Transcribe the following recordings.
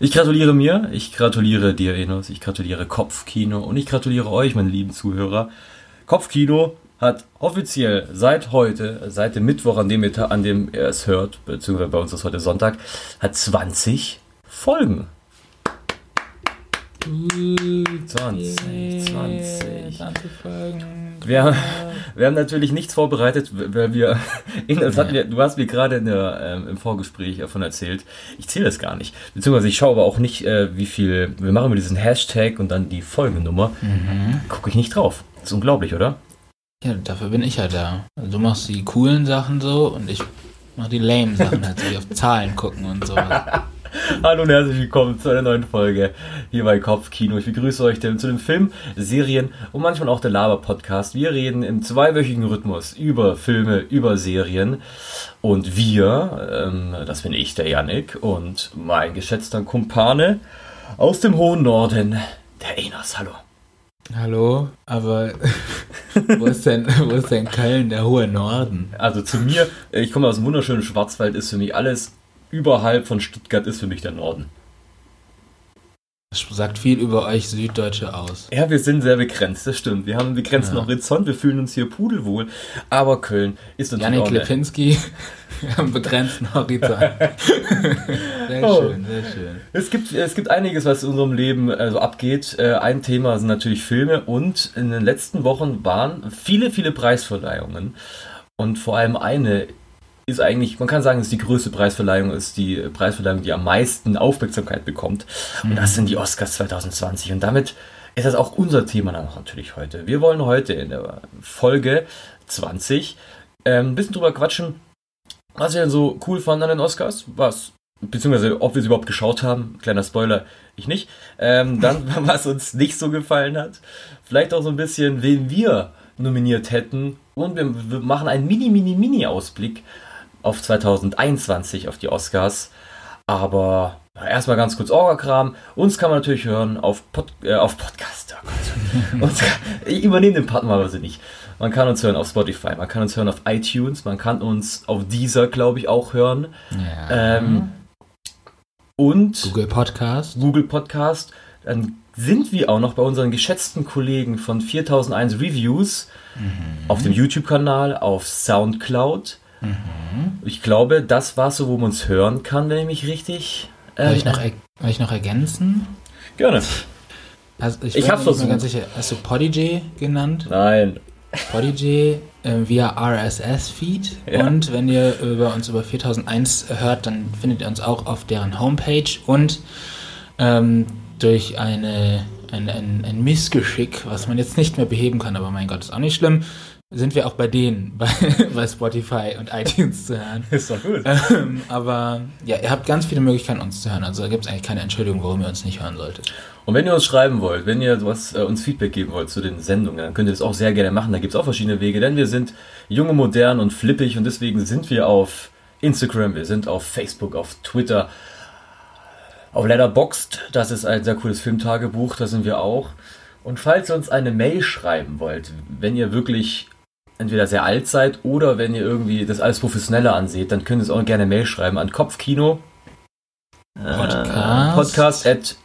Ich gratuliere mir, ich gratuliere dir, Enos, ich gratuliere Kopfkino und ich gratuliere euch, meine lieben Zuhörer. Kopfkino hat offiziell seit heute, seit dem Mittwoch, an dem ihr, an dem ihr es hört, beziehungsweise bei uns ist heute Sonntag, hat 20 Folgen. 20, 20. 20 Folgen. Wir, wir haben natürlich nichts vorbereitet, weil wir, wir du hast mir gerade der, ähm, im Vorgespräch davon erzählt, ich zähle das gar nicht. Beziehungsweise ich schaue aber auch nicht, äh, wie viel, wir machen immer diesen Hashtag und dann die Folgennummer. Mhm. Gucke ich nicht drauf. Das ist unglaublich, oder? Ja, dafür bin ich ja da. Also du machst die coolen Sachen so und ich mach die lame Sachen, halt so wie auf Zahlen gucken und so. Hallo und herzlich willkommen zu einer neuen Folge hier bei Kopfkino. Ich begrüße euch zu den Film, Serien und manchmal auch der Laber-Podcast. Wir reden im zweiwöchigen Rhythmus über Filme, über Serien. Und wir, ähm, das bin ich, der Yannick, und mein geschätzter Kumpane aus dem hohen Norden, der Enos. Hallo. Hallo, aber wo ist denn, wo ist denn Köln, der hohe Norden? Also zu mir, ich komme aus dem wunderschönen Schwarzwald, ist für mich alles überhalb von Stuttgart ist für mich der Norden. Das sagt viel über euch Süddeutsche aus. Ja, wir sind sehr begrenzt, das stimmt. Wir haben einen begrenzten Ja. Horizont, wir fühlen uns hier pudelwohl, aber Köln ist natürlich Janik auch Lipinski am begrenzten Horizont. Sehr Oh. schön, sehr schön. es gibt, es gibt einiges, was in unserem Leben äh, so abgeht. Äh, ein Thema sind natürlich Filme und in den letzten Wochen waren viele, viele Preisverleihungen und vor allem eine ist eigentlich, man kann sagen, ist die größte Preisverleihung, ist die Preisverleihung, die am meisten Aufmerksamkeit bekommt. Und das sind die Oscars 2020. Und damit ist das auch unser Thema dann natürlich heute. Wir wollen heute in der Folge 20 ähm, ein bisschen drüber quatschen, was wir denn so cool fanden an den Oscars, was, beziehungsweise ob wir sie überhaupt geschaut haben, kleiner Spoiler, ich nicht. Ähm, dann, was uns nicht so gefallen hat. Vielleicht auch so ein bisschen, wen wir nominiert hätten. Und wir, wir machen einen mini, mini, mini Ausblick auf 2021, auf die Oscars. Aber erstmal ganz kurz Orga-Kram. Uns kann man natürlich hören auf, Pod, äh, auf Podcast. Oh Gott. Ich übernehme den Part mal also nicht. Man kann uns hören auf Spotify, man kann uns hören auf iTunes, man kann uns auf Deezer, glaube ich, auch hören. Ja. Ähm, und Google Podcast. Google Podcast. Dann sind wir auch noch bei unseren geschätzten Kollegen von 4001 Reviews auf dem YouTube-Kanal, auf Soundcloud. Ich glaube, das war so, wo man uns hören kann, wenn ich mich richtig. Äh, ich, noch, soll ich noch ergänzen? gerne. Also ich, Ich mehr versucht. ganz sicher. Hast du Podigy genannt? Nein. Podigy äh, via RSS-Feed. Ja. Und wenn ihr über uns über 4001 hört, dann findet ihr uns auch auf deren Homepage und ähm, durch eine, ein, ein, ein Missgeschick, was man jetzt nicht mehr beheben kann, aber mein Gott, ist auch nicht schlimm, sind wir auch bei denen, bei, bei Spotify und iTunes zu hören. Ist doch gut. Ähm, aber ja, ihr habt ganz viele Möglichkeiten, uns zu hören. Also da gibt es eigentlich keine Entschuldigung, warum ihr uns nicht hören solltet. Und wenn ihr uns schreiben wollt, wenn ihr was, äh, uns Feedback geben wollt zu den Sendungen, dann könnt ihr das auch sehr gerne machen. Da gibt es auch verschiedene Wege, denn wir sind junge, modern und flippig und deswegen sind wir auf Instagram, wir sind auf Facebook, auf Twitter, auf Letterboxd. Das ist ein sehr cooles Filmtagebuch, da sind wir auch. Und falls ihr uns eine Mail schreiben wollt, wenn ihr wirklich entweder sehr alt seid oder wenn ihr irgendwie das alles professioneller anseht, dann könnt ihr uns auch gerne Mail schreiben an Kopfkino. äh, Podcast. Podcast at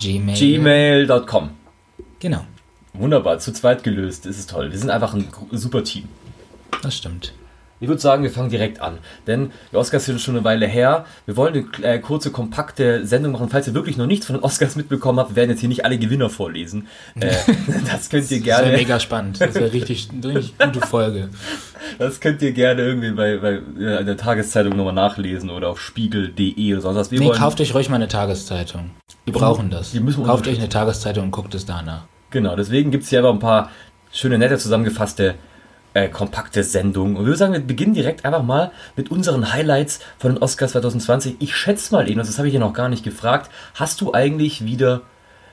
Gmail. gmail.com. Genau, Wunderbar, zu zweit gelöst, das ist toll. Wir sind einfach ein super Team. das stimmt. Ich würde sagen, wir fangen direkt an, denn die Oscars sind schon eine Weile her. Wir wollen eine äh, kurze, kompakte Sendung machen. Falls ihr wirklich noch nichts von den Oscars mitbekommen habt, wir werden jetzt hier nicht alle Gewinner vorlesen. Äh, das könnt ihr Das wäre gerne, mega spannend. Das wäre richtig, eine richtig gute Folge. das könnt ihr gerne irgendwie bei, bei äh, in der Tageszeitung nochmal nachlesen oder auf spiegel.de oder sonst was. Wir Nee, wollen, kauft euch ruhig mal eine Tageszeitung. Wir brauchen das. Die müssen wir kauft euch eine Tageszeitung und guckt es danach. Genau, deswegen gibt es hier aber ein paar schöne, nette zusammengefasste, äh, kompakte Sendungen. Und wir sagen, wir beginnen direkt einfach mal mit unseren Highlights von den Oscars 2020. Ich schätze mal, Enos, das habe ich ja noch gar nicht gefragt. Hast du eigentlich wieder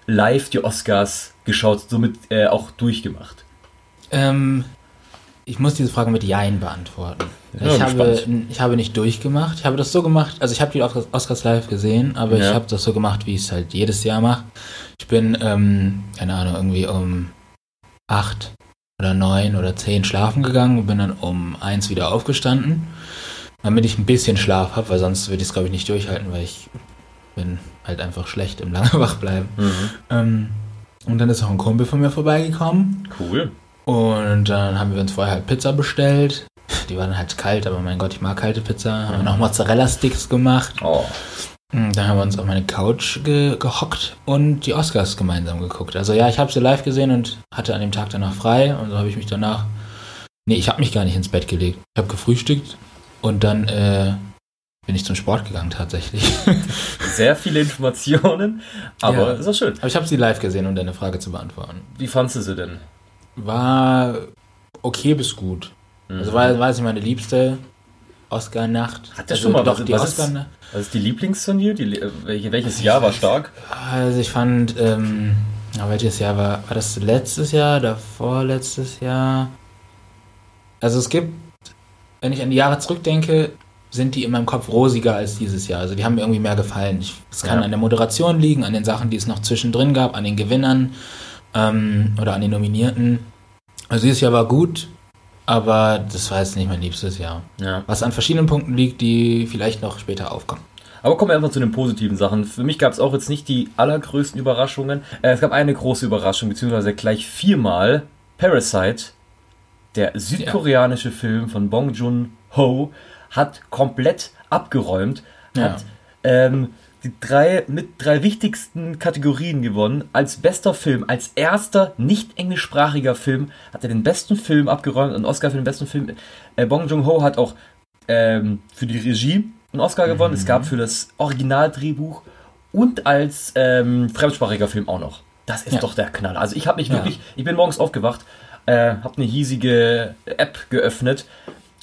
live die Oscars geschaut, somit äh, auch durchgemacht? Ähm, ich muss diese Frage mit Jein beantworten. Ja, ich, habe, gespannt. ich habe nicht durchgemacht. Ich habe das so gemacht, also ich habe die Oscars- Oscars live gesehen, aber Ja. ich habe das so gemacht, wie ich es halt jedes Jahr mache. Ich bin, ähm, keine Ahnung, irgendwie um acht oder neun oder zehn schlafen gegangen und bin dann um eins wieder aufgestanden, damit ich ein bisschen Schlaf habe, weil sonst würde ich es, glaube ich, nicht durchhalten, weil ich bin halt einfach schlecht im lange wachbleiben. Mhm. Ähm, und dann ist auch ein Kumpel von mir vorbeigekommen. Cool. Und dann haben wir uns vorher halt Pizza bestellt. Die war dann halt kalt, aber mein Gott, ich mag kalte Pizza. Haben wir noch Mozzarella-Sticks gemacht. Oh. Dann haben wir uns auf meine Couch ge gehockt und die Oscars gemeinsam geguckt. Also ja, ich habe sie live gesehen und hatte an dem Tag danach frei und so habe ich mich danach. Nee, ich habe mich gar nicht ins Bett gelegt. Ich habe gefrühstückt und dann äh, bin ich zum Sport gegangen tatsächlich. Sehr viele Informationen, aber ja. ist auch schön. Aber ich habe sie live gesehen, um deine Frage zu beantworten. Wie fandest du sie denn? War okay bis gut. Also mhm. Also war, war sie meine liebste Oscar-Nacht. Hat der also schon mal doch was, die was Oscar ist, was ist die Lieblingsturnier? Die, welches Jahr war stark? Also ich fand, ähm, welches Jahr war, war das letztes Jahr, davor letztes Jahr? Also es gibt, wenn ich an die Jahre zurückdenke, sind die in meinem Kopf rosiger als dieses Jahr. Also die haben mir irgendwie mehr gefallen. Es kann ja. an der Moderation liegen, an den Sachen, die es noch zwischendrin gab, an den Gewinnern ähm, oder an den Nominierten. Also dieses Jahr war gut, aber das war jetzt nicht mein liebstes Jahr. Ja. Was an verschiedenen Punkten liegt, die vielleicht noch später aufkommen. Aber kommen wir einfach zu den positiven Sachen. Für mich gab es auch jetzt nicht die allergrößten Überraschungen. Äh, es gab eine große Überraschung, beziehungsweise gleich viermal Parasite, der südkoreanische ja. Film von Bong Joon-ho, hat komplett abgeräumt, ja. hat ähm, die drei mit drei wichtigsten Kategorien gewonnen. Als bester Film, als erster nicht englischsprachiger Film hat er den besten Film abgeräumt, einen Oscar für den besten Film. Äh, Bong Joon-ho hat auch ähm, für die Regie einen Oscar mhm. gewonnen. Es gab für das Originaldrehbuch und als ähm, fremdsprachiger Film auch noch. Das ist ja. doch der Knall. Also ich habe mich ja. wirklich, ich bin morgens aufgewacht, äh, habe eine hiesige App geöffnet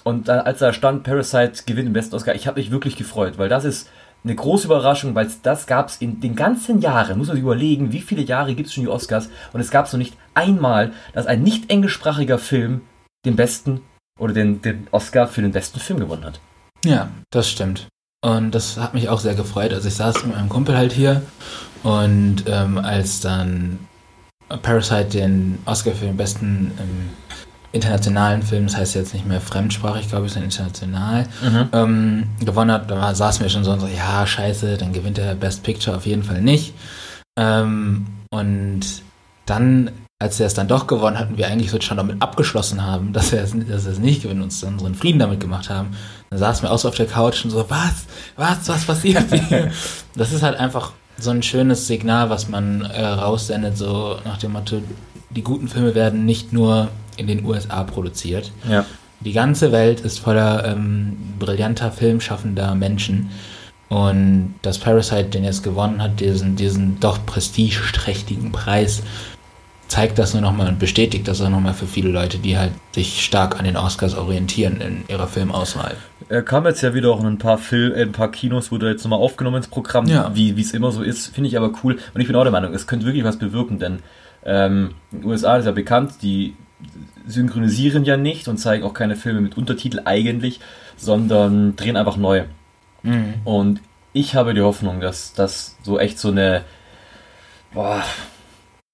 und dann, als da stand, Parasite gewinnt den besten Oscar, ich habe mich wirklich gefreut, weil das ist eine große Überraschung, weil das gab es in den ganzen Jahren, muss man sich überlegen, wie viele Jahre gibt es schon die Oscars und es gab es noch nicht einmal, dass ein nicht englischsprachiger Film den besten oder den, den Oscar für den besten Film gewonnen hat. Ja, das stimmt. Und das hat mich auch sehr gefreut. Also ich saß mit meinem Kumpel halt hier und ähm, als dann Parasite den Oscar für den besten ähm, internationalen Film, das heißt jetzt nicht mehr fremdsprachig, glaube ich, sondern international, mhm. ähm, gewonnen hat, da saßen wir schon so und so, ja, scheiße, dann gewinnt er Best Picture auf jeden Fall nicht. Ähm, und dann, als er es dann doch gewonnen hat und wir eigentlich so schon damit abgeschlossen haben, dass er es, dass er es nicht gewinnt und uns dann unseren Frieden damit gemacht haben, dann saßen wir auch so auf der Couch und so, was, was, was passiert hier? das ist halt einfach so ein schönes Signal, was man äh, raussendet, so nach dem Motto, die guten Filme werden nicht nur in den USA produziert. Ja. Die ganze Welt ist voller ähm, brillanter filmschaffender Menschen. Und dass Parasite den jetzt gewonnen hat, diesen, diesen doch prestigeträchtigen Preis, zeigt das nur nochmal und bestätigt das auch nochmal für viele Leute, die halt sich stark an den Oscars orientieren in ihrer Filmauswahl. Er kam jetzt ja wieder auch in ein paar Film, ein paar Kinos, wurde jetzt nochmal aufgenommen ins Programm, ja. wie es immer so ist, finde ich aber cool. Und ich bin auch der Meinung, es könnte wirklich was bewirken, denn ähm, in den USA ist ja bekannt, die synchronisieren ja nicht und zeigen auch keine Filme mit Untertitel eigentlich, sondern drehen einfach neu. Mhm. Und ich habe die Hoffnung, dass das so echt so eine, boah,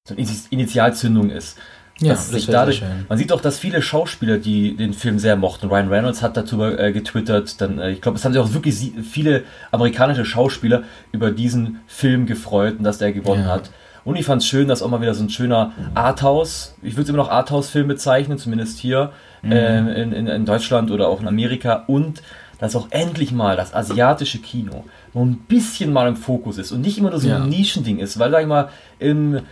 so eine Initialzündung ist. Ja, das dadurch, man sieht auch, dass viele Schauspieler, die den Film sehr mochten, Ryan Reynolds hat darüber äh, getwittert, dann, äh, ich glaube, es haben sich auch wirklich viele amerikanische Schauspieler über diesen Film gefreut und dass der gewonnen ja. hat. Und ich fand es schön, dass auch mal wieder so ein schöner Arthouse, ich würde es immer noch Arthouse-Film bezeichnen, zumindest hier mhm. äh, in, in, in, Deutschland oder auch in Amerika. Und dass auch endlich mal das asiatische Kino noch ein bisschen mal im Fokus ist und nicht immer nur so ein ja. Nischending ist, weil, sag ich mal, in,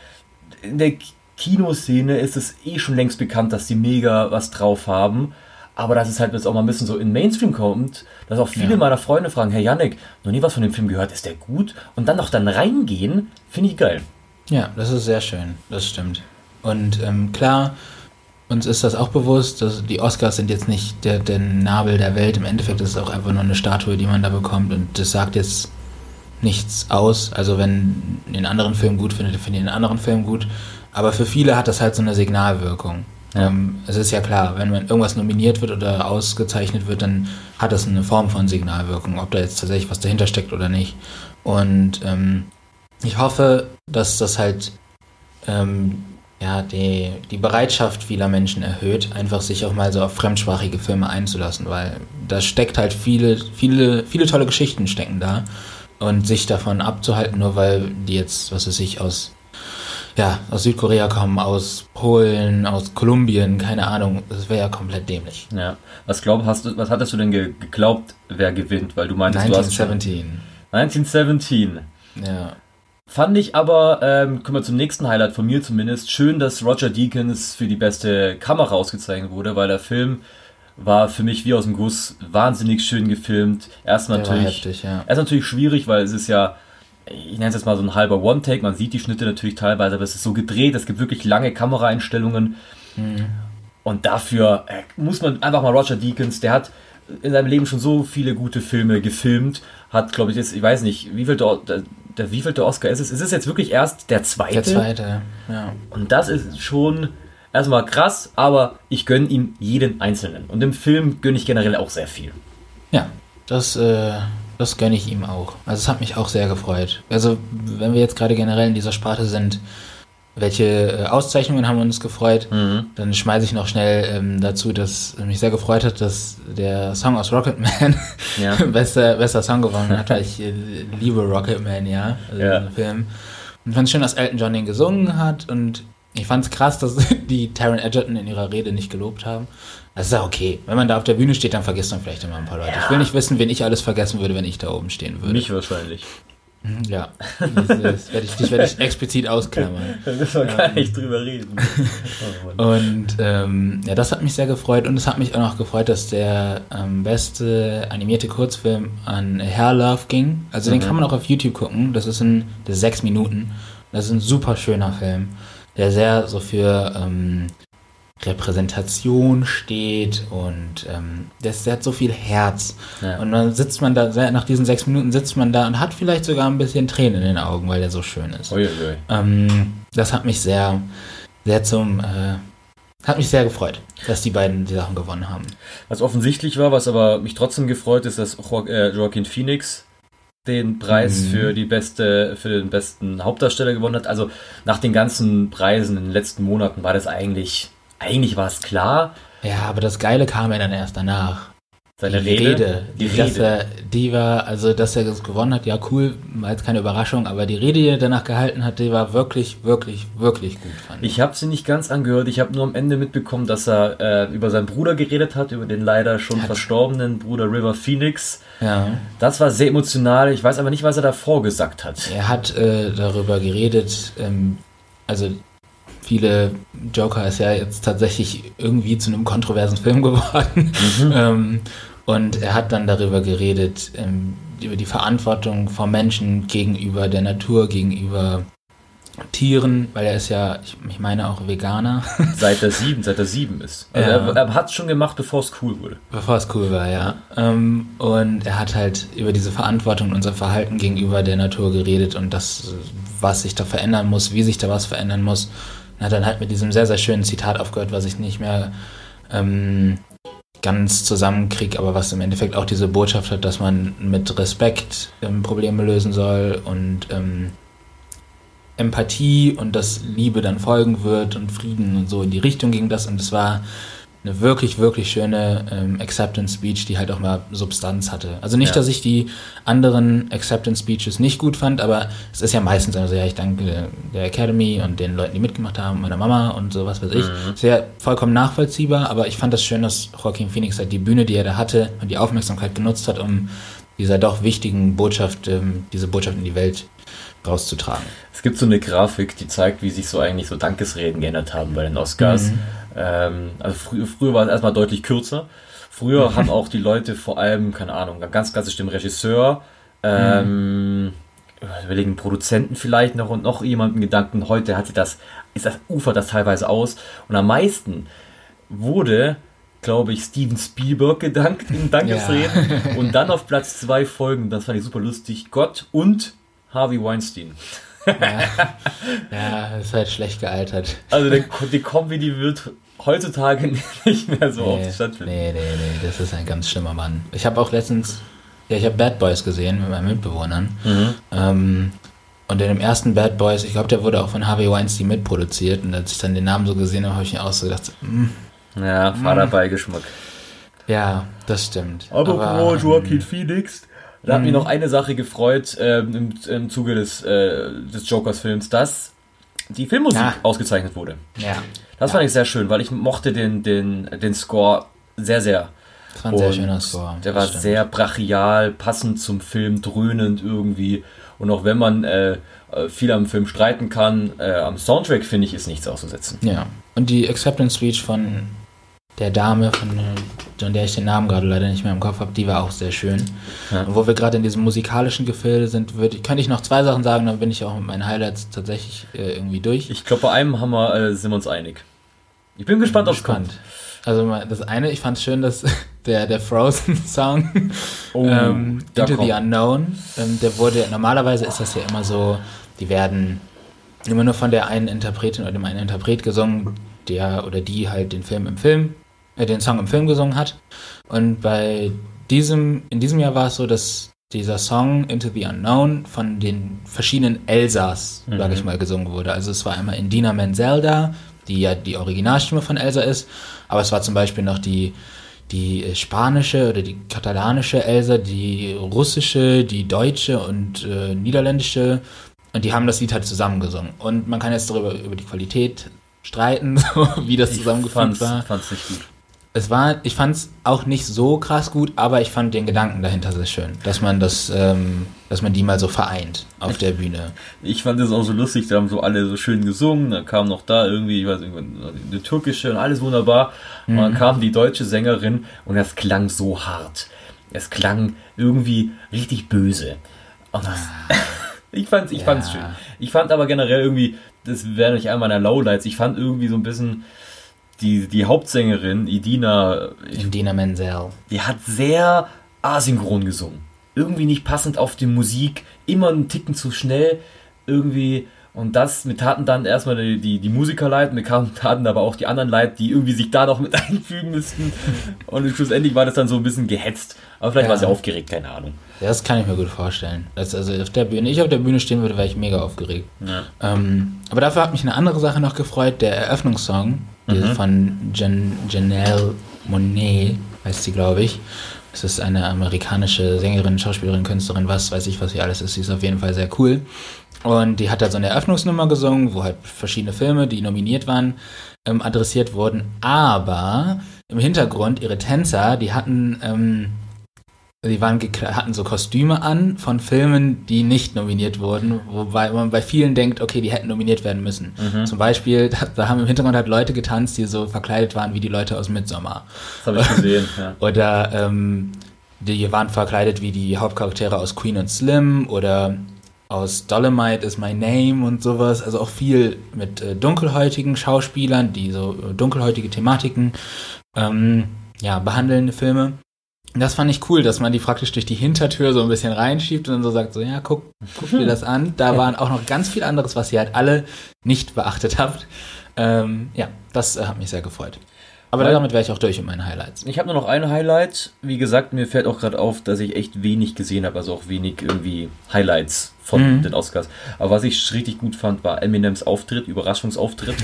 in der Kinoszene ist es eh schon längst bekannt, dass die mega was drauf haben. Aber dass es halt jetzt auch mal ein bisschen so in Mainstream kommt, dass auch viele ja. meiner Freunde fragen, Herr Yannick, noch nie was von dem Film gehört, ist der gut? Und dann noch dann reingehen, finde ich geil. Ja, das ist sehr schön, das stimmt. Und ähm, klar, uns ist das auch bewusst, dass die Oscars sind jetzt nicht der, der Nabel der Welt. Im Endeffekt ist es auch einfach nur eine Statue, die man da bekommt. Und das sagt jetzt nichts aus. Also wenn ihr einen anderen Film gut findet, findet ihr einen anderen Film gut. Aber für viele hat das halt so eine Signalwirkung. Ja. Ähm, es ist ja klar, wenn man irgendwas nominiert wird oder ausgezeichnet wird, dann hat das eine Form von Signalwirkung, ob da jetzt tatsächlich was dahinter steckt oder nicht. Und ähm, ich hoffe, dass das halt ähm, ja, die, die Bereitschaft vieler Menschen erhöht, einfach sich auch mal so auf fremdsprachige Filme einzulassen, weil da steckt halt viele, viele, viele tolle Geschichten stecken da. Und sich davon abzuhalten, nur weil die jetzt, was weiß ich, aus, ja, aus Südkorea kommen, aus Polen, aus Kolumbien, keine Ahnung, das wäre ja komplett dämlich. Ja. Was glaub, hast du, was hattest du denn ge geglaubt, wer gewinnt? Weil du meintest, du hast schon 1917. 1917. Ja. Fand ich aber, ähm, kommen wir zum nächsten Highlight von mir zumindest, schön, dass Roger Deakins für die beste Kamera ausgezeichnet wurde, weil der Film war für mich wie aus dem Guss wahnsinnig schön gefilmt. War natürlich, heftig, ja. erst natürlich schwierig, weil es ist ja, ich nenne es jetzt mal so ein halber One-Take, man sieht die Schnitte natürlich teilweise, aber es ist so gedreht, es gibt wirklich lange Kameraeinstellungen Mhm. und dafür äh, muss man einfach mal Roger Deakins, der hat in seinem Leben schon so viele gute Filme gefilmt, hat, glaube ich, jetzt, ich weiß nicht, wie viel der, der, der wievielte Oscar ist es? Es ist jetzt wirklich erst der zweite. Der zweite, ja. Und das ist schon erstmal krass, aber ich gönne ihm jeden Einzelnen. Und im Film gönne ich generell auch sehr viel. Ja, das, äh, das gönne ich ihm auch. Also es hat mich auch sehr gefreut. Also wenn wir jetzt gerade generell in dieser Sparte sind, welche äh, Auszeichnungen haben uns gefreut, dann schmeiße ich noch schnell ähm, dazu, dass mich sehr gefreut hat, dass der Song aus Rocketman Ja. bester, bester Song gewonnen hat, ich äh, liebe Rocketman, ja, also Ja. Film. Und fand es schön, dass Elton John den gesungen hat und ich fand es krass, dass die Taron Egerton in ihrer Rede nicht gelobt haben. Das ist ja okay. Wenn man da auf der Bühne steht, dann vergisst man vielleicht immer ein paar Leute. Ich will nicht wissen, wen ich alles vergessen würde, wenn ich da oben stehen würde. Mich wahrscheinlich. Mhm, Ja, das, das werde ich, das werde ich explizit ausklammern. Da müssen wir gar nicht drüber reden. Oh. Und ähm, ja, das hat mich sehr gefreut und es hat mich auch noch gefreut, dass der ähm, beste animierte Kurzfilm an Hair Love ging. Also den Mhm. kann man auch auf YouTube gucken. Das ist ein das ist sechs Minuten. Das ist ein super schöner Film, der sehr so für ähm, Repräsentation steht und ähm, das, der hat so viel Herz. Ja. Und dann sitzt man da, nach diesen sechs Minuten sitzt man da und hat vielleicht sogar ein bisschen Tränen in den Augen, weil der so schön ist. Uiuiui. Ähm, das hat mich sehr, sehr zum, äh, hat mich sehr gefreut, dass die beiden die Sachen gewonnen haben. Was offensichtlich war, was aber mich trotzdem gefreut ist, dass jo äh, Joaquin Phoenix den Preis Mhm. für die beste, für den besten Hauptdarsteller gewonnen hat. Also nach den ganzen Preisen in den letzten Monaten war das eigentlich, eigentlich war es klar. Ja, aber das Geile kam ja dann erst danach. Seine die Rede, die, die dass Rede. er, die war, also dass er das gewonnen hat, ja cool, war jetzt keine Überraschung, aber die Rede, die er danach gehalten hat, die war wirklich, wirklich, wirklich gut, fand ich. Ich habe sie nicht ganz angehört. Ich habe nur am Ende mitbekommen, dass er äh, über seinen Bruder geredet hat, über den leider schon Hat- verstorbenen Bruder River Phoenix. Ja. Das war sehr emotional. Ich weiß aber nicht, was er davor gesagt hat. Er hat äh, darüber geredet, ähm, also viele Joker ist ja jetzt tatsächlich irgendwie zu einem kontroversen Film geworden. ähm, und er hat dann darüber geredet, ähm, über die Verantwortung von Menschen gegenüber der Natur, gegenüber Tieren, weil er ist ja, ich, ich meine auch Veganer, Seit er sieben, seit er sieben ist. Also Ja. er, er hat es schon gemacht, bevor es cool wurde. bevor es cool war, ja. Ähm, und er hat halt über diese Verantwortung und unser Verhalten gegenüber der Natur geredet und das, was sich da verändern muss, wie sich da was verändern muss. Und hat dann halt mit diesem sehr, sehr schönen Zitat aufgehört, was ich nicht mehr ähm, ganz zusammenkriege, aber was im Endeffekt auch diese Botschaft hat, dass man mit Respekt ähm, Probleme lösen soll und ähm, Empathie und dass Liebe dann folgen wird und Frieden und so in die Richtung ging das. Und es war eine wirklich, wirklich schöne ähm, Acceptance Speech, die halt auch mal Substanz hatte. Also nicht, Ja. dass ich die anderen Acceptance Speeches nicht gut fand, aber es ist ja meistens immer so, ja, ich danke der Academy und den Leuten, die mitgemacht haben, meiner Mama und so, was weiß ich. Ist ja vollkommen nachvollziehbar, aber ich fand das schön, dass Joaquin Phoenix halt die Bühne, die er da hatte und die Aufmerksamkeit genutzt hat, um dieser doch wichtigen Botschaft, ähm, diese Botschaft in die Welt rauszutragen. Es gibt so eine Grafik, die zeigt, wie sich so eigentlich so Dankesreden geändert haben bei den Oscars. Mhm. Ähm, also frü früher war es erstmal deutlich kürzer. Früher haben auch die Leute vor allem, keine Ahnung, ganz klassisch dem Regisseur, ähm, überlegen Produzenten vielleicht noch und noch jemanden Gedanken. Heute hat sich das, ist das ufert das teilweise aus. Und am meisten wurde, glaube ich, Steven Spielberg gedankt in Dankesreden. Und dann auf Platz zwei folgen, das fand ich super lustig, Gott und Harvey Weinstein. Ja, ja das ist halt schlecht gealtert. Also der, die Kombi, die wird heutzutage nicht mehr so Nee, oft stattfinden. nee, nee, nee, das ist ein ganz schlimmer Mann. Ich habe auch letztens, ja, ich habe Bad Boys gesehen mit meinen Mitbewohnern. Mhm. Ähm, und in dem ersten Bad Boys, ich glaube, der wurde auch von Harvey Weinstein mitproduziert. Und als ich dann den Namen so gesehen habe, habe ich mir auch so gedacht, mm, Ja, Vaterbeigeschmack. ja, das stimmt. Aber, Aber, Joaquin Phoenix, Da hat mich noch eine Sache gefreut ähm, im, im Zuge des, äh, des Jokers-Films, dass die Filmmusik Ah. ausgezeichnet wurde. Ja. Das fand ich sehr schön, weil ich mochte den, den, den Score sehr, sehr. Das war ein sehr schöner Score. Der war stimmt. sehr brachial, passend zum Film, dröhnend irgendwie. Und auch wenn man äh, äh, viel am Film streiten kann, äh, am Soundtrack finde ich, ist nichts auszusetzen. Ja. Und die Acceptance Speech von der Dame, von, von der ich den Namen gerade leider nicht mehr im Kopf habe, die war auch sehr schön. Ja. Und wo wir gerade in diesem musikalischen Gefilde sind, würde, könnte ich noch zwei Sachen sagen, dann bin ich auch mit meinen Highlights tatsächlich äh, irgendwie durch. Ich glaube, bei einem haben wir, äh, sind wir uns einig. Ich bin gespannt, ob es kommt. Also das eine, ich fand es schön, dass der, der Frozen-Song Oh, ähm, Into the kommt. Unknown, ähm, der wurde, normalerweise ist das ja immer so, die werden immer nur von der einen Interpretin oder dem einen Interpret gesungen, der oder die halt den Film im Film, äh, den Song im Film gesungen hat. Und bei diesem, in diesem Jahr war es so, dass dieser Song Into the Unknown von den verschiedenen Elsas, sage Mhm. ich mal, gesungen wurde. Also es war einmal Indina Menzel da, die ja die Originalstimme von Elsa ist, aber es war zum Beispiel noch die, die äh, spanische oder die katalanische Elsa, die russische, die deutsche und äh, niederländische und die haben das Lied halt zusammengesungen. Und man kann jetzt darüber über die Qualität streiten, so, wie das zusammengefügt fand's, war. fand's nicht gut. Es war, ich fand es auch nicht so krass gut, aber ich fand den Gedanken dahinter sehr schön, dass man das, ähm, dass man die mal so vereint auf der Bühne. Ich fand das auch so lustig, da haben so alle so schön gesungen, dann kam noch da irgendwie, ich weiß nicht, eine türkische und alles wunderbar. Und Mhm. dann kam die deutsche Sängerin und das klang so hart. Es klang irgendwie richtig böse. Und das, ich fand's, ich Ja. fand's schön. Ich fand aber generell irgendwie, das wäre nicht einer meiner Lowlights, ich fand irgendwie so ein bisschen die, die Hauptsängerin, Idina, ich Indina Menzel. die hat sehr asynchron gesungen. Irgendwie nicht passend auf die Musik, immer einen Ticken zu schnell, irgendwie. Und das, mir taten dann erstmal die, die, die Musiker leid, mir kamen, taten aber auch die anderen leid, die irgendwie sich da noch mit einfügen müssten. Und schlussendlich war das dann so ein bisschen gehetzt. Aber vielleicht Ja. war sie aufgeregt, keine Ahnung. Ja, das kann ich mir gut vorstellen. Das, also auf der Bühne, ich auf der Bühne stehen würde, wäre ich mega aufgeregt. Ja. Ähm, aber dafür hat mich eine andere Sache noch gefreut, der Eröffnungssong Mhm. von Jan Janelle Monet, heißt sie, glaube ich. Es ist eine amerikanische Sängerin, Schauspielerin, Künstlerin, was weiß ich, was sie alles ist. Sie ist auf jeden Fall sehr cool. Und die hat da so eine Eröffnungsnummer gesungen, wo halt verschiedene Filme, die nominiert waren, ähm, adressiert wurden. Aber im Hintergrund, ihre Tänzer, die hatten, ähm, die waren hatten so Kostüme an von Filmen, die nicht nominiert wurden, wobei man bei vielen denkt, okay, die hätten nominiert werden müssen. Mhm. Zum Beispiel, da, da haben im Hintergrund halt Leute getanzt, die so verkleidet waren wie die Leute aus Midsommar. Das habe ich gesehen. Ja. Oder ähm, die waren verkleidet wie die Hauptcharaktere aus Queen und Slim oder aus Dolomite is My Name und sowas. Also auch viel mit äh, dunkelhäutigen Schauspielern, die so äh, dunkelhäutige Thematiken ähm, ja, behandelnde Filme. Das fand ich cool, dass man die praktisch durch die Hintertür so ein bisschen reinschiebt und dann so sagt, so ja, guck, guck dir das an. Da waren auch noch ganz viel anderes, was ihr halt alle nicht beachtet habt. Ähm, ja, das äh, hat mich sehr gefreut. Aber Weil- damit wäre ich auch durch mit meinen Highlights. Ich habe nur noch ein Highlight. Wie gesagt, mir fällt auch gerade auf, dass ich echt wenig gesehen habe, also auch wenig irgendwie Highlights von Mhm. den Oscars. Aber was ich richtig gut fand, war Eminems Auftritt, Überraschungsauftritt.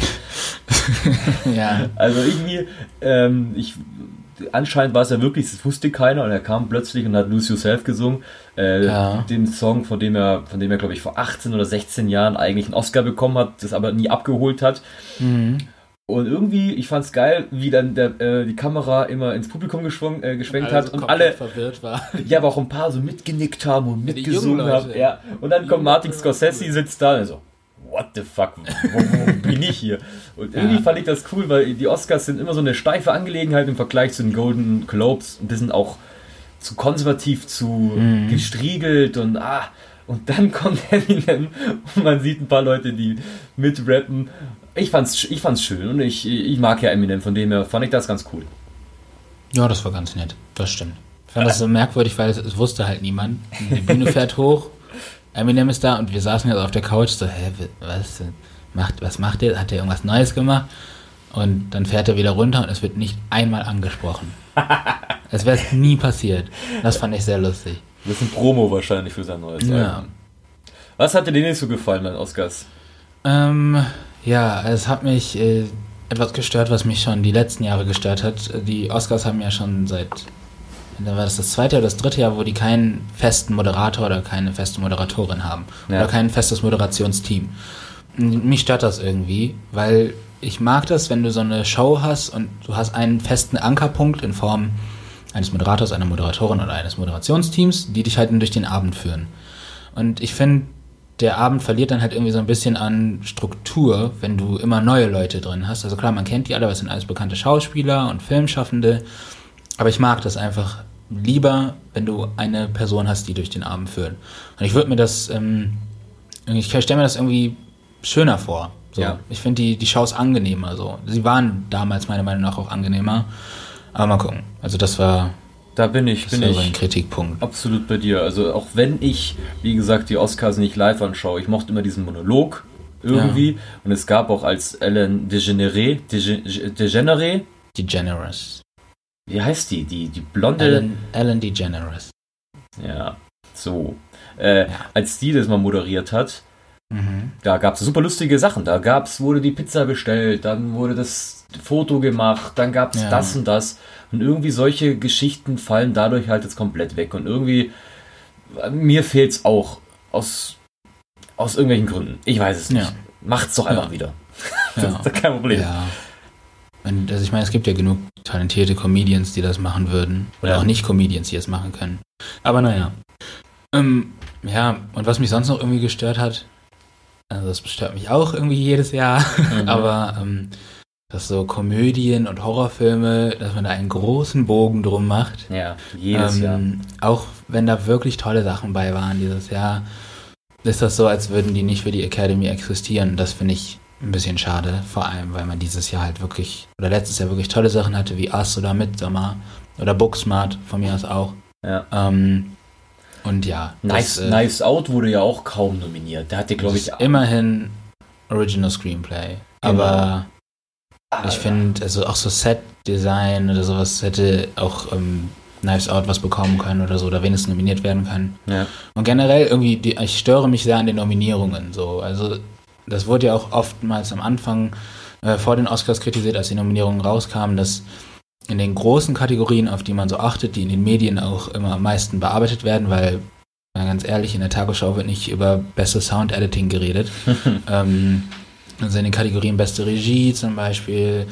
ja. Also irgendwie, ähm, ich, anscheinend war es ja wirklich, das wusste keiner und er kam plötzlich und hat Lose Yourself gesungen. Äh, Ja. Den Song, von dem er, von dem er, glaube ich, vor 18 oder 16 Jahren eigentlich einen Oscar bekommen hat, das aber nie abgeholt hat. Mhm. Und irgendwie, ich fand's geil, wie dann der, äh, die Kamera immer ins Publikum geschwung, äh, geschwenkt Also hat und alle, verwirrt war. ja, aber auch ein paar so mitgenickt haben und die mitgesungen haben. Ja. Und dann Die kommt Martin. Scorsese, sitzt da und so, what the fuck, wo, wo bin ich hier? Und irgendwie Ja. fand ich das cool, weil die Oscars sind immer so eine steife Angelegenheit im Vergleich zu den Golden Globes. Ein bisschen auch zu konservativ, zu Mhm. gestriegelt und ah. Und dann kommt Eminem und man sieht ein paar Leute, die mitrappen. Ich fand's, ich fand's schön und ich, ich mag ja Eminem, von dem her fand ich das ganz cool. Ja, das war ganz nett. Das stimmt. Ich fand das so merkwürdig, weil es, es wusste halt niemand. Die Bühne fährt hoch, Eminem ist da und wir saßen jetzt auf der Couch so, hä, was macht, was macht der? Hat der irgendwas Neues gemacht? Und dann fährt er wieder runter und es wird nicht einmal angesprochen. Es wäre nie passiert. Das fand ich sehr lustig. Das ist ein Promo wahrscheinlich für sein neues Ja. Album. Was hat dir denn nicht so gefallen bei den Oscars? Ähm, ja, es hat mich äh, etwas gestört, was mich schon die letzten Jahre gestört hat. Die Oscars haben ja schon seit da war das das zweite oder das dritte Jahr, wo die keinen festen Moderator oder keine feste Moderatorin haben. Ja. Oder kein festes Moderationsteam. Mich stört das irgendwie, weil ich mag das, wenn du so eine Show hast und du hast einen festen Ankerpunkt in Form eines Moderators, einer Moderatorin oder eines Moderationsteams, die dich halt durch den Abend führen. Und ich finde, der Abend verliert dann halt irgendwie so ein bisschen an Struktur, wenn du immer neue Leute drin hast. Also klar, man kennt die alle, was sind alles bekannte Schauspieler und Filmschaffende. Aber ich mag das einfach lieber, wenn du eine Person hast, die durch den Abend führt. Und ich würde mir das, ähm, ich stelle mir das irgendwie schöner vor. So. Ja. Ich finde die, die Shows angenehmer. So. Sie waren damals meiner Meinung nach auch angenehmer. Aber mal gucken. Also das war, Da bin ich, das bin so ein ich Kritikpunkt. absolut bei dir. Also auch wenn ich, wie gesagt, die Oscars nicht live anschaue, ich mochte immer diesen Monolog irgendwie. Und es gab auch als Ellen DeGeneres, Dege- DeGeneres, DeGeneres. wie heißt die? Die, die blonde. Ellen, Ellen DeGeneres. Ja, so. Äh, Ja. Als die das mal moderiert hat, Mhm. da gab es super lustige Sachen. Da gab's, wurde die Pizza bestellt, dann wurde das Foto gemacht, dann gab es Ja. das und das. Und irgendwie solche Geschichten fallen dadurch halt jetzt komplett weg. Und irgendwie, mir fehlt es auch aus, aus irgendwelchen Gründen. Ich weiß es nicht. Ja. Macht's doch einfach Ja. wieder. Ja. Das ist doch kein Problem. Ja. Und also ich meine, es gibt ja genug talentierte Comedians, die das machen würden. Oder Ja. auch nicht Comedians, die es machen können. Aber naja. Ähm, ja, und was mich sonst noch irgendwie gestört hat, also das stört mich auch irgendwie jedes Jahr, Mhm. aber ähm, dass so Komödien und Horrorfilme, dass man da einen großen Bogen drum macht. Ja, jedes ähm, Jahr. Auch wenn da wirklich tolle Sachen bei waren dieses Jahr, ist das so, als würden die nicht für die Academy existieren. Das finde ich ein bisschen schade, vor allem, weil man dieses Jahr halt wirklich, oder letztes Jahr wirklich tolle Sachen hatte, wie Us oder Midsommar oder Booksmart, von mir aus auch. Ja. Ähm, und ja, Nice, das, äh, nice Out wurde ja auch kaum nominiert. Der hatte, glaube ich, immerhin Original Screenplay. Genau. Aber ich finde, also auch so Set-Design oder sowas hätte auch ähm, Knives Out was bekommen können oder so, oder wenigstens nominiert werden können. Ja. Und generell irgendwie, die, ich störe mich sehr an den Nominierungen. So. Also das wurde ja auch oftmals am Anfang äh, vor den Oscars kritisiert, als die Nominierungen rauskamen, dass in den großen Kategorien, auf die man so achtet, die in den Medien auch immer am meisten bearbeitet werden, weil, na, ganz ehrlich, in der Tagesschau wird nicht über beste Sound Editing geredet. ähm, also in den Kategorien beste Regie zum Beispiel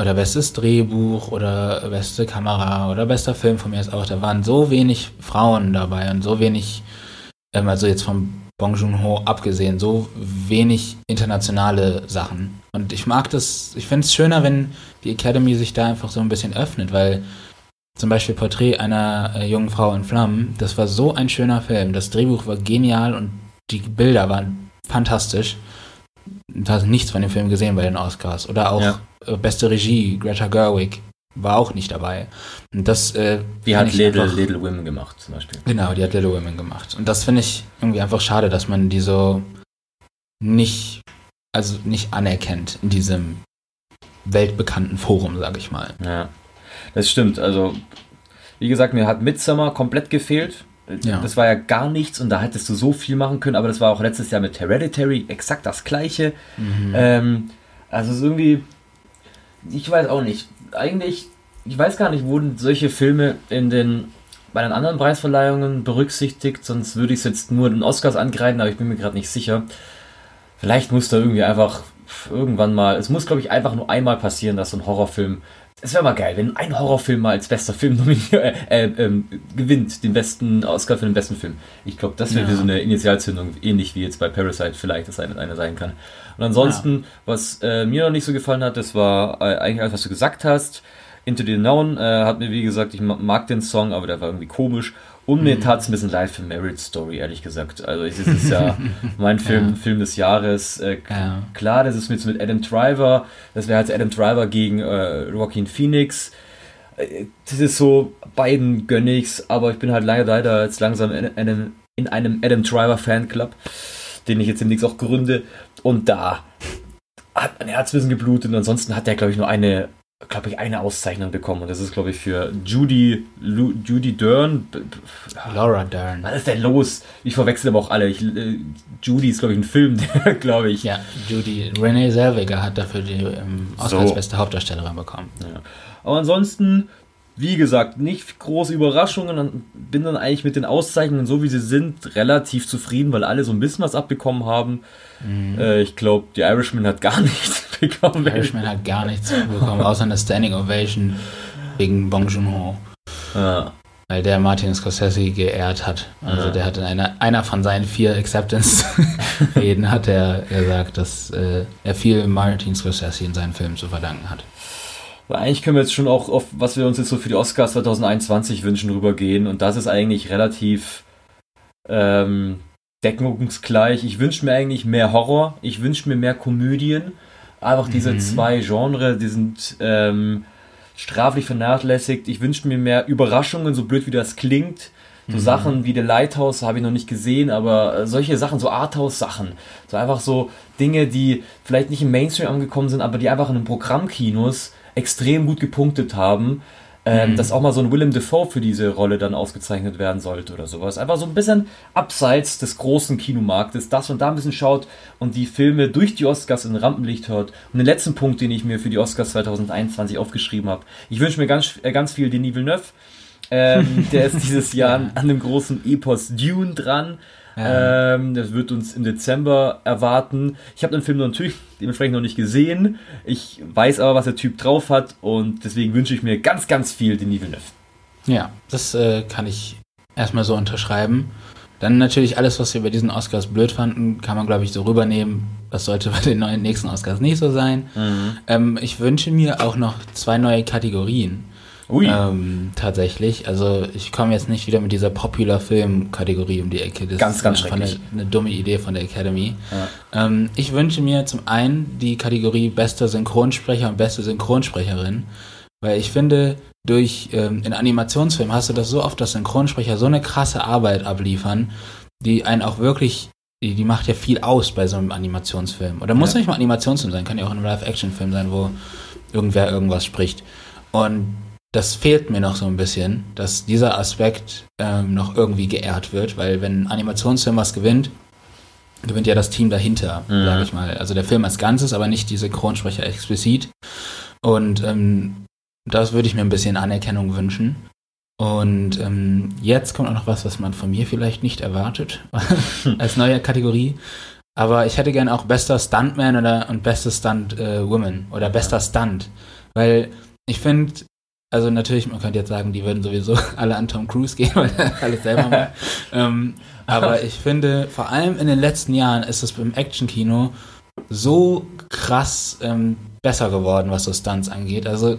oder bestes Drehbuch oder beste Kamera oder bester Film von mir ist auch, da waren so wenig Frauen dabei und so wenig, ähm, also jetzt vom Bong Joon-ho abgesehen, so wenig internationale Sachen. Und ich mag das, ich finde es schöner, wenn die Academy sich da einfach so ein bisschen öffnet, weil zum Beispiel Porträt einer äh, jungen Frau in Flammen, das war so ein schöner Film. Das Drehbuch war genial und die Bilder waren fantastisch. Du hast nichts von dem Film gesehen bei den Oscars. Oder auch Ja. äh, beste Regie, Greta Gerwig, war auch nicht dabei. Und das, äh, Die hat Little, einfach- Little Women gemacht, zum Beispiel. Genau, die hat Little Women gemacht. Und das finde ich irgendwie einfach schade, dass man die so nicht, also nicht anerkennt in diesem weltbekannten Forum, sag ich mal. Ja, das stimmt. Also, wie gesagt, mir hat Midsummer komplett gefehlt. Ja. Das war ja gar nichts und da hättest du so viel machen können, aber das war auch letztes Jahr mit Hereditary exakt das gleiche. Mhm. Ähm, also es ist irgendwie, ich weiß auch nicht. Eigentlich, ich weiß gar nicht, wurden solche Filme in den bei den anderen Preisverleihungen berücksichtigt, sonst würde ich es jetzt nur den Oscars angreifen, aber ich bin mir gerade nicht sicher. Vielleicht muss da irgendwie einfach irgendwann mal, es muss glaube ich einfach nur einmal passieren, dass so ein Horrorfilm, es wäre mal geil, wenn ein Horrorfilm mal als bester Film äh, äh, ähm, gewinnt, den besten Oscar für den besten Film. Ich glaube, das wäre Ja. so eine Initialzündung, ähnlich wie jetzt bei Parasite vielleicht das eine, eine sein kann. Und ansonsten, was äh, mir noch nicht so gefallen hat, das war äh, eigentlich alles, was du gesagt hast. Into the Unknown äh, hat mir, wie gesagt, ich ma- mag den Song, aber der war irgendwie komisch. Und mir tat es ein bisschen leid für Marriage Story, ehrlich gesagt. Also es ist ja mein Film, Ja. Film des Jahres. Äh, Ja. Klar, das ist mit, mit Adam Driver. Das wäre halt Adam Driver gegen äh, Joaquin Phoenix. Äh, Das ist so, beiden gönn ich's, aber ich bin halt leider, leider jetzt langsam in einem, in einem Adam Driver Fanclub, den ich jetzt demnächst auch gründe. Und da hat ein bisschen geblutet und ansonsten hat er, glaube ich, nur eine, glaube ich, eine Auszeichnung bekommen. Und das ist, glaube ich, für Judy, Lu, Judy Dern. B- Laura Dern. Was ist denn los? Ich verwechsel aber auch alle. Ich, äh, Judy ist, glaube ich, ein Film, der, glaube ich. Ja, Judy, Renee Zellweger hat dafür die ähm, Oscar So. beste Hauptdarstellerin bekommen. Ja. Aber ansonsten, wie gesagt, nicht große Überraschungen und bin dann eigentlich mit den Auszeichnungen, so wie sie sind, relativ zufrieden, weil alle so ein bisschen was abbekommen haben. Mhm. Äh, ich glaube, die Irishman hat gar nichts bekommen. Die Irishman hat gar nichts bekommen, außer eine Standing Ovation wegen Bong Joon-ho. Ja. Weil der Martin Scorsese geehrt hat. Also ja. der hat in einer, einer von seinen vier Acceptance-Reden hat er gesagt, dass äh, er viel Martin Scorsese in seinen Filmen zu verdanken hat. Weil eigentlich können wir jetzt schon auch auf, was wir uns jetzt so für die Oscars 2021 wünschen, rübergehen. Und das ist eigentlich relativ ähm, deckungsgleich. Ich wünsche mir eigentlich mehr Horror. Ich wünsche mir mehr Komödien. Einfach diese mhm. zwei Genres, die sind ähm, straflich vernachlässigt. Ich wünsche mir mehr Überraschungen, so blöd wie das klingt. So mhm. Sachen wie The Lighthouse habe ich noch nicht gesehen, aber solche Sachen, so Arthouse-Sachen. So einfach so Dinge, die vielleicht nicht im Mainstream angekommen sind, aber die einfach in den Programmkinos extrem gut gepunktet haben. Ähm, mhm. Dass auch mal so ein Willem Dafoe für diese Rolle dann ausgezeichnet werden sollte oder sowas. Einfach so ein bisschen abseits des großen Kinomarktes, das und da ein bisschen schaut und die Filme durch die Oscars in Rampenlicht hört. Und den letzten Punkt, den ich mir für die Oscars 2021 aufgeschrieben habe. Ich wünsche mir ganz, äh, ganz viel Denis Villeneuve. Ähm, der ist dieses Jahr an, an dem großen Epos Dune dran. Ähm, das wird uns im Dezember erwarten. Ich habe den Film natürlich dementsprechend noch nicht gesehen. Ich weiß aber, was der Typ drauf hat und deswegen wünsche ich mir ganz, ganz viel den Villeneuve. Ja, das äh, kann ich erstmal so unterschreiben. Dann natürlich alles, was wir bei diesen Oscars blöd fanden, kann man, glaube ich, so rübernehmen. Das sollte bei den neuen, nächsten Oscars nicht so sein. Mhm. Ähm, ich wünsche mir auch noch zwei neue Kategorien. Ähm, tatsächlich. Also ich komme jetzt nicht wieder mit dieser Popular-Film-Kategorie um die Ecke. Das ganz, ganz ist eine, eine, dumme Idee von der Academy. Ja. Ähm, ich wünsche mir zum einen die Kategorie bester Synchronsprecher und beste Synchronsprecherin, weil ich finde, durch ähm, in Animationsfilmen hast du das so oft, dass Synchronsprecher so eine krasse Arbeit abliefern, die einen auch wirklich die, die macht ja viel aus bei so einem Animationsfilm. Oder muss ja. nicht mal Animationsfilm sein, kann ja auch ein Live-Action-Film sein, wo irgendwer irgendwas spricht. Und das fehlt mir noch so ein bisschen, dass dieser Aspekt ähm, noch irgendwie geehrt wird, weil wenn ein Animationsfilm was gewinnt, gewinnt ja das Team dahinter, mhm. sage ich mal. Also der Film als Ganzes, aber nicht die Synchronsprecher explizit. Und ähm, das würde ich mir ein bisschen Anerkennung wünschen. Und ähm, jetzt kommt auch noch was, was man von mir vielleicht nicht erwartet, als neue Kategorie. Aber ich hätte gerne auch bester Stuntman oder und beste Stuntwoman äh, oder bester Stunt. Weil ich finde, also natürlich, man könnte jetzt sagen, die würden sowieso alle an Tom Cruise gehen, weil er alles selber macht. ähm, aber ich finde, vor allem in den letzten Jahren ist es beim Actionkino so krass ähm, besser geworden, was so Stunts angeht. Also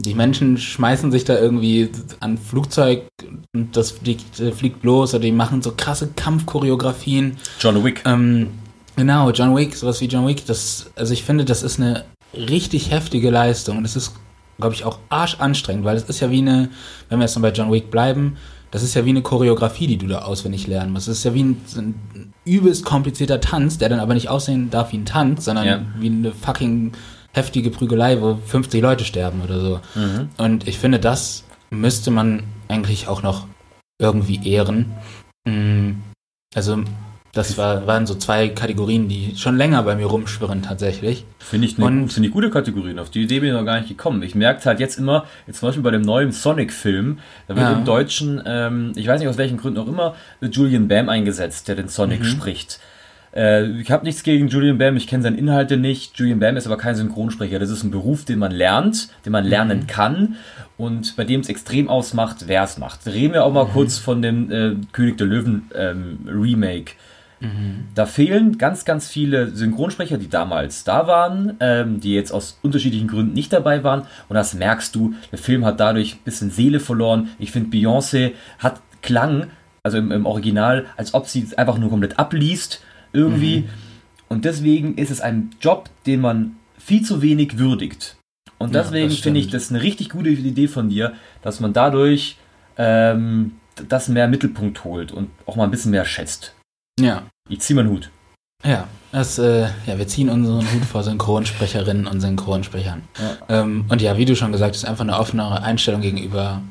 die Menschen schmeißen sich da irgendwie an Flugzeug und das fliegt, äh, fliegt los oder die machen so krasse Kampfchoreografien. John Wick. Ähm, genau, John Wick, sowas wie John Wick. Das, also ich finde, das ist eine richtig heftige Leistung und es ist glaube ich, auch arschanstrengend, weil es ist ja wie eine, wenn wir jetzt noch bei John Wick bleiben, das ist ja wie eine Choreografie, die du da auswendig lernen musst. Das ist ja wie ein, ein übelst komplizierter Tanz, der dann aber nicht aussehen darf wie ein Tanz, sondern ja. wie eine fucking heftige Prügelei, wo 50 Leute sterben oder so. Mhm. Und ich finde, das müsste man eigentlich auch noch irgendwie ehren. Mm, also das war, waren so zwei Kategorien, die schon länger bei mir rumschwirren tatsächlich. Finde ich, eine, find ich gute Kategorien. Auf die Idee bin ich noch gar nicht gekommen. Ich merke halt jetzt immer, jetzt zum Beispiel bei dem neuen Sonic-Film, da wird ja. im Deutschen, ähm, ich weiß nicht aus welchen Gründen auch immer, Julian Bam eingesetzt, der den Sonic mhm. spricht. Äh, ich habe nichts gegen Julian Bam, ich kenne seine Inhalte nicht. Julian Bam ist aber kein Synchronsprecher. Das ist ein Beruf, den man lernt, den man lernen mhm. kann und bei dem es extrem ausmacht, wer es macht. Reden wir auch mal mhm. kurz von dem äh, König der Löwen ähm, Remake. Mhm. Da fehlen ganz, ganz viele Synchronsprecher, die damals da waren, ähm, die jetzt aus unterschiedlichen Gründen nicht dabei waren. Und das merkst du. Der Film hat dadurch ein bisschen Seele verloren. Ich finde, Beyoncé hat Klang, also im, im, Original, als ob sie es einfach nur komplett abliest, irgendwie. Mhm. Und deswegen ist es ein Job, den man viel zu wenig würdigt. Und deswegen ja, finde ich das eine richtig gute Idee von dir, dass man dadurch ähm, das mehr Mittelpunkt holt und auch mal ein bisschen mehr schätzt. Ja. Ich ziehe meinen Hut. Ja, das, äh, ja, wir ziehen unseren Hut vor Synchronsprecherinnen und Synchronsprechern. Ja. Ähm, und ja, wie du schon gesagt hast, einfach eine offenere Einstellung gegenüber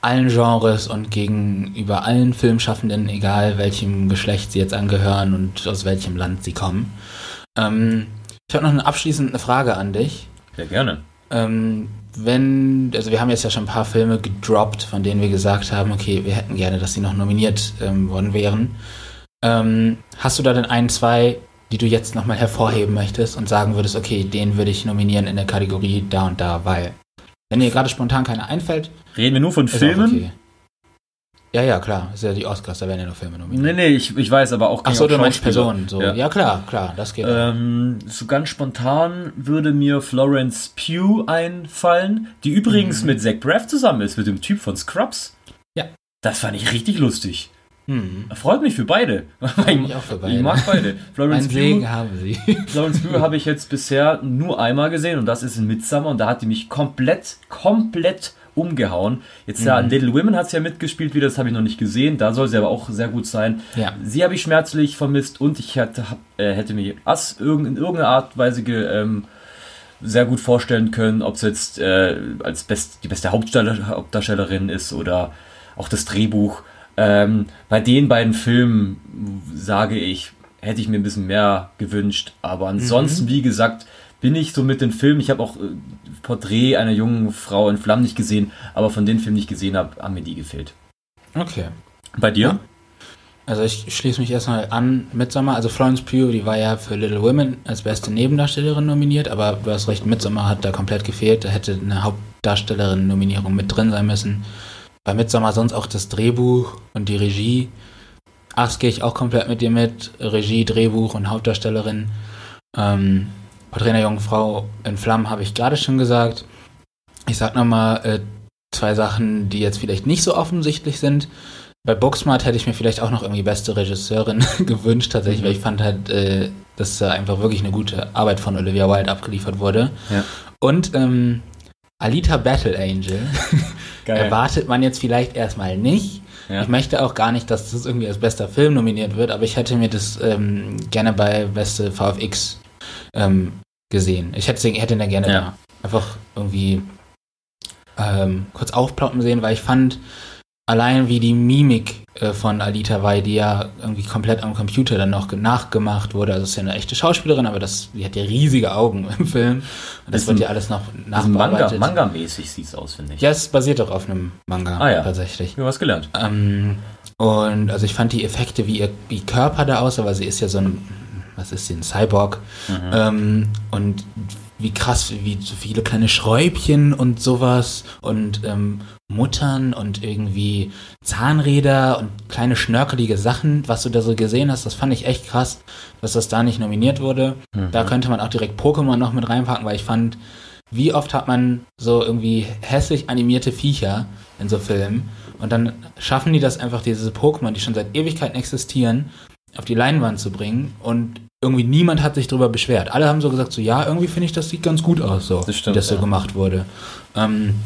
allen Genres und gegenüber allen Filmschaffenden, egal welchem Geschlecht sie jetzt angehören und aus welchem Land sie kommen. Ähm, ich habe noch eine abschließende Frage an dich. Sehr gerne. Ähm, wenn, also wir haben jetzt ja schon ein paar Filme gedroppt, von denen wir gesagt haben, okay, wir hätten gerne, dass sie noch nominiert ähm, worden wären. Ähm, hast du da denn ein, zwei, die du jetzt nochmal hervorheben möchtest und sagen würdest, okay, den würde ich nominieren in der Kategorie da und da, weil. Wenn dir gerade spontan keiner einfällt. Reden wir nur von Filmen? Okay. Ja, ja, klar. Das ist ja die Oscars, da werden ja nur Filme nominiert. Nee, nee, ich, ich weiß aber auch. Ach so, du meinst Personen. So. Ja. ja. klar, klar, das geht. Ähm, so ganz spontan würde mir Florence Pugh einfallen, die übrigens mhm. mit Zach Braff zusammen ist, mit dem Typ von Scrubs. Ja. Das fand ich richtig lustig. Mhm. Freut mich für beide. ich, auch für beide. ich mag beide. Florence Pugh, Segen haben sie. Florence Pugh habe ich jetzt bisher nur einmal gesehen und das ist in Midsummer und da hat die mich komplett, komplett umgehauen. Jetzt mhm. ja, in Little Women hat sie ja mitgespielt wieder, das habe ich noch nicht gesehen. Da soll sie aber auch sehr gut sein. Ja. Sie habe ich schmerzlich vermisst und ich hätte, äh, hätte mir Ass in irgendeiner Art und Weise ge, ähm, sehr gut vorstellen können, ob es jetzt äh, als best, die beste Hauptdarstellerin ist oder auch das Drehbuch. Ähm, bei den beiden Filmen sage ich, hätte ich mir ein bisschen mehr gewünscht. Aber ansonsten, mhm. wie gesagt, bin ich so mit den Filmen. Ich habe auch äh, Porträt einer jungen Frau in Flammen nicht gesehen, aber von den Filmen, die ich gesehen habe, haben mir die gefehlt. Okay. Bei dir? Ja. Also ich schließe mich erstmal an Midsommar. Also Florence Pugh, die war ja für Little Women als beste Nebendarstellerin nominiert, aber du hast recht, Midsommar hat da komplett gefehlt. Da hätte eine Hauptdarstellerin-Nominierung mit drin sein müssen. Bei Midsommar sonst auch das Drehbuch und die Regie. Ach, gehe ich auch komplett mit dir mit. Regie, Drehbuch und Hauptdarstellerin. Ähm, Porträt einer jungen Frau in Flammen habe ich gerade schon gesagt. Ich sag nochmal äh, zwei Sachen, die jetzt vielleicht nicht so offensichtlich sind. Bei Booksmart hätte ich mir vielleicht auch noch irgendwie beste Regisseurin gewünscht, tatsächlich, mhm. weil ich fand halt, äh, dass da einfach wirklich eine gute Arbeit von Olivia Wilde abgeliefert wurde. Ja. Und ähm, Alita Battle Angel erwartet man jetzt vielleicht erstmal nicht. Ja. Ich möchte auch gar nicht, dass das irgendwie als bester Film nominiert wird, aber ich hätte mir das ähm, gerne bei beste VFX ähm, gesehen. Ich hätte, hätte ihn da gerne ja. da einfach irgendwie ähm, kurz aufploppen sehen, weil ich fand, allein wie die Mimik äh, von Alita war, die ja irgendwie komplett am Computer dann noch nachgemacht wurde. Also ist ja eine echte Schauspielerin, aber das, die hat ja riesige Augen im Film. Und das, wird ja alles noch nachbearbeitet. Manga, Manga-mäßig sieht es aus, finde ich. Ja, es basiert doch auf einem Manga ah, ja. tatsächlich. Du hast gelernt. Ähm, und also ich fand die Effekte, wie ihr wie Körper da aussah, weil sie ist ja so ein was ist sie, ein Cyborg. Mhm. Ähm, und wie krass, wie so viele kleine Schräubchen und sowas und ähm, Muttern und irgendwie Zahnräder und kleine schnörkelige Sachen, was du da so gesehen hast, das fand ich echt krass, dass das da nicht nominiert wurde. Mhm. Da könnte man auch direkt Pokémon noch mit reinpacken, weil ich fand, wie oft hat man so irgendwie hässlich animierte Viecher in so Filmen und dann schaffen die das einfach, diese Pokémon, die schon seit Ewigkeiten existieren, auf die Leinwand zu bringen und irgendwie niemand hat sich darüber beschwert. Alle haben so gesagt, so ja, irgendwie finde ich, das sieht ganz gut aus, so, das stimmt, wie das so ja. gemacht wurde. Ähm,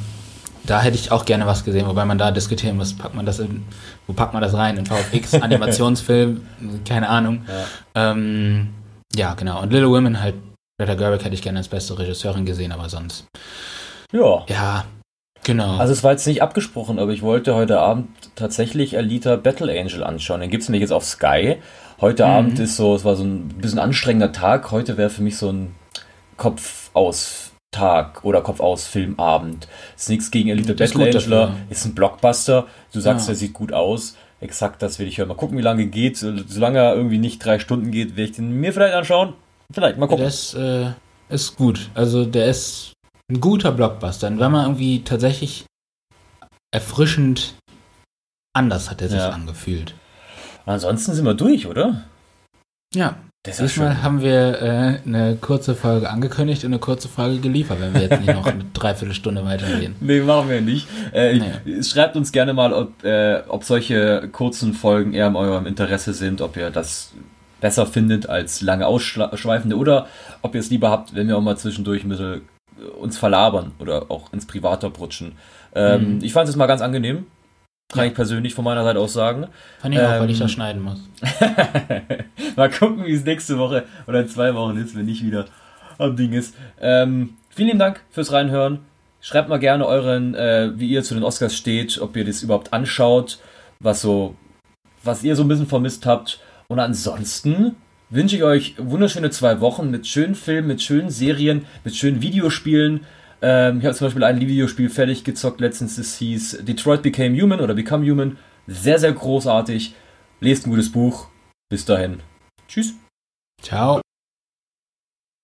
da hätte ich auch gerne was gesehen, wobei man da diskutieren muss, packt man das in, wo packt man das rein? In VFX, Animationsfilm, keine Ahnung. Ja. Ähm, ja, genau. Und Little Women halt, Greta Gerwig hätte ich gerne als beste Regisseurin gesehen, aber sonst. Ja. Ja, genau. Also es war jetzt nicht abgesprochen, aber ich wollte heute Abend tatsächlich Alita Battle Angel anschauen. Den gibt es nämlich jetzt auf Sky. Heute mhm. Abend ist so, es war so ein bisschen anstrengender Tag. Heute wäre für mich so ein Kopf aus Tag oder Kopf aus Filmabend. Ist nichts gegen Alita Battle Angel, ist ein Blockbuster. Du sagst, ja. er sieht gut aus. Exakt, das will ich hören. Mal gucken, wie lange geht. Solange er irgendwie nicht drei Stunden geht, werde ich den mir vielleicht anschauen. Vielleicht, mal gucken. Der ist, äh, ist gut. Also der ist ein guter Blockbuster. Und wenn man irgendwie tatsächlich erfrischend anders hat er sich ja. angefühlt. Ansonsten sind wir durch, oder? Ja. Diesmal haben wir äh, eine kurze Folge angekündigt und eine kurze Folge geliefert, wenn wir jetzt nicht noch eine Dreiviertelstunde weitergehen. Nee, machen wir nicht. Äh, nee. Schreibt uns gerne mal, ob, äh, ob solche kurzen Folgen eher in eurem Interesse sind, ob ihr das besser findet als lange ausschweifende oder ob ihr es lieber habt, wenn wir auch mal zwischendurch ein bisschen uns verlabern oder auch ins Private brutschen. Ähm, mhm. Ich fand es mal ganz angenehm. Kann ja. ich persönlich von meiner Seite aus sagen. Fand ich ähm, auch, weil ich das schneiden muss. mal gucken, wie es nächste Woche oder in zwei Wochen ist, wenn nicht wieder am Ding ist. Ähm, vielen Dank fürs Reinhören. Schreibt mal gerne euren, äh, wie ihr zu den Oscars steht, ob ihr das überhaupt anschaut, was so, was ihr so ein bisschen vermisst habt. Und ansonsten wünsche ich euch wunderschöne zwei Wochen mit schönen Filmen, mit schönen Serien, mit schönen Videospielen. Ähm, ich habe zum Beispiel ein Videospiel fertig gezockt letztens, das hieß Detroit Became Human oder Become Human. Sehr, sehr großartig. Lest ein gutes Buch. Bis dahin. Tschüss. Ciao.